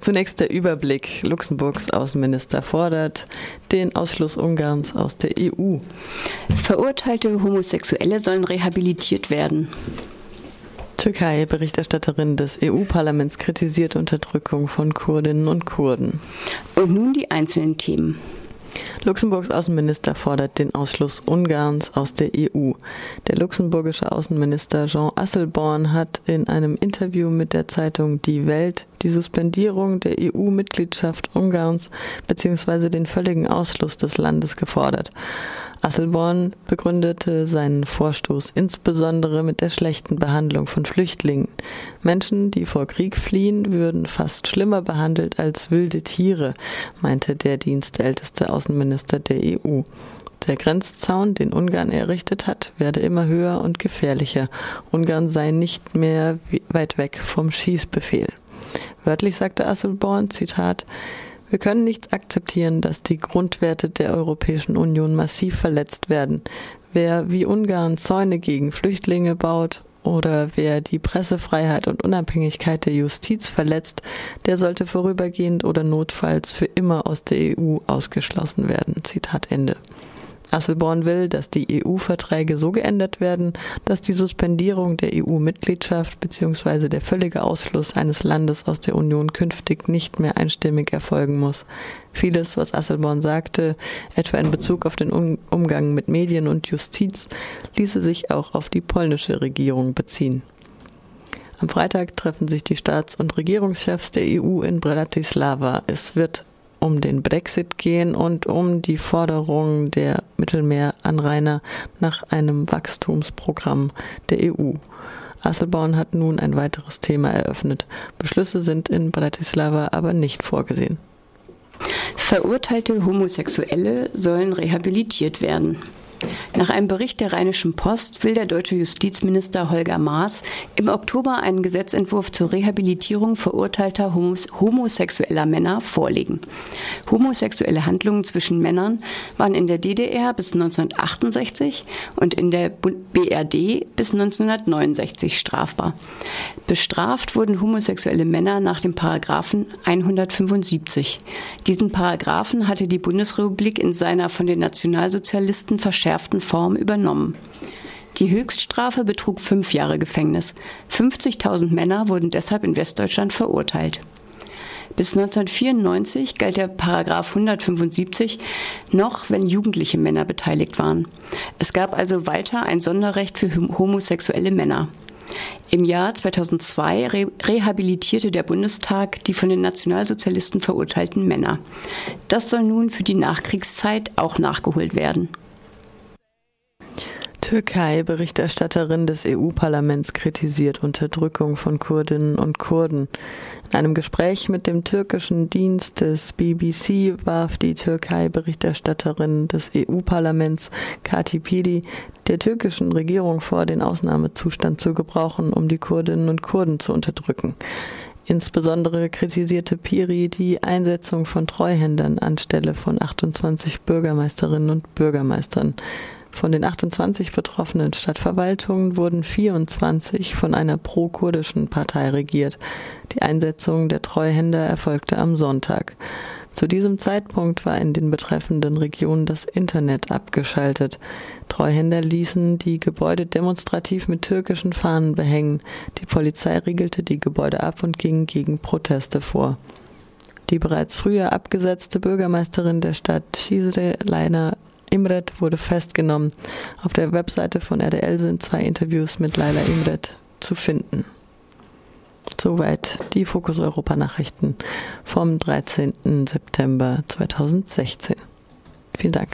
Zunächst der Überblick. Luxemburgs Außenminister fordert den Ausschluss Ungarns aus der EU. Verurteilte Homosexuelle sollen rehabilitiert werden. Türkei, Berichterstatterin des EU-Parlaments, kritisiert Unterdrückung von Kurdinnen und Kurden. Und nun die einzelnen Themen. Luxemburgs Außenminister fordert den Ausschluss Ungarns aus der EU. Der luxemburgische Außenminister Jean Asselborn hat in einem Interview mit der Zeitung Die Welt die Suspendierung der EU-Mitgliedschaft Ungarns bzw. den völligen Ausschluss des Landes gefordert. Asselborn begründete seinen Vorstoß insbesondere mit der schlechten Behandlung von Flüchtlingen. Menschen, die vor Krieg fliehen, würden fast schlimmer behandelt als wilde Tiere, meinte der dienstälteste Außenminister der EU. Der Grenzzaun, den Ungarn errichtet hat, werde immer höher und gefährlicher. Ungarn sei nicht mehr weit weg vom Schießbefehl. Wörtlich sagte Asselborn, Zitat, wir können nicht akzeptieren, dass die Grundwerte der Europäischen Union massiv verletzt werden. Wer wie Ungarn Zäune gegen Flüchtlinge baut oder wer die Pressefreiheit und Unabhängigkeit der Justiz verletzt, der sollte vorübergehend oder notfalls für immer aus der EU ausgeschlossen werden. Zitat Ende. Asselborn will, dass die EU-Verträge so geändert werden, dass die Suspendierung der EU-Mitgliedschaft bzw. der völlige Ausschluss eines Landes aus der Union künftig nicht mehr einstimmig erfolgen muss. Vieles, was Asselborn sagte, etwa in Bezug auf den Umgang mit Medien und Justiz, ließe sich auch auf die polnische Regierung beziehen. Am Freitag treffen sich die Staats- und Regierungschefs der EU in Bratislava. Es wird um den Brexit gehen und um die Forderung der Mittelmeeranrainer nach einem Wachstumsprogramm der EU. Asselborn hat nun ein weiteres Thema eröffnet. Beschlüsse sind in Bratislava aber nicht vorgesehen. Verurteilte Homosexuelle sollen rehabilitiert werden. Nach einem Bericht der Rheinischen Post will der deutsche Justizminister Holger Maas im Oktober einen Gesetzentwurf zur Rehabilitierung verurteilter homosexueller Männer vorlegen. Homosexuelle Handlungen zwischen Männern waren in der DDR bis 1968 und in der BRD bis 1969 strafbar. Bestraft wurden homosexuelle Männer nach dem Paragraphen 175. Diesen Paragraphen hatte die Bundesrepublik in seiner von den Nationalsozialisten verschärften Form übernommen. Die Höchststrafe betrug fünf Jahre Gefängnis. 50.000 Männer wurden deshalb in Westdeutschland verurteilt. Bis 1994 galt der Paragraph 175 noch, wenn jugendliche Männer beteiligt waren. Es gab also weiter ein Sonderrecht für homosexuelle Männer. Im Jahr 2002 re rehabilitierte der Bundestag die von den Nationalsozialisten verurteilten Männer. Das soll nun für die Nachkriegszeit auch nachgeholt werden. Türkei, Berichterstatterin des EU-Parlaments, kritisiert Unterdrückung von Kurdinnen und Kurden. In einem Gespräch mit dem türkischen Dienst des BBC warf die Türkei-Berichterstatterin des EU-Parlaments Kati Pidi der türkischen Regierung vor, den Ausnahmezustand zu gebrauchen, um die Kurdinnen und Kurden zu unterdrücken. Insbesondere kritisierte Piri die Einsetzung von Treuhändern anstelle von 28 Bürgermeisterinnen und Bürgermeistern. Von den 28 betroffenen Stadtverwaltungen wurden 24 von einer pro-kurdischen Partei regiert. Die Einsetzung der Treuhänder erfolgte am Sonntag. Zu diesem Zeitpunkt war in den betreffenden Regionen das Internet abgeschaltet. Treuhänder ließen die Gebäude demonstrativ mit türkischen Fahnen behängen. Die Polizei riegelte die Gebäude ab und ging gegen Proteste vor. Die bereits früher abgesetzte Bürgermeisterin der Stadt Cizre, Leiner Imret wurde festgenommen. Auf der Webseite von RDL sind zwei Interviews mit Laila Imret zu finden. Soweit die Fokus Europa Nachrichten vom 13. September 2016. Vielen Dank.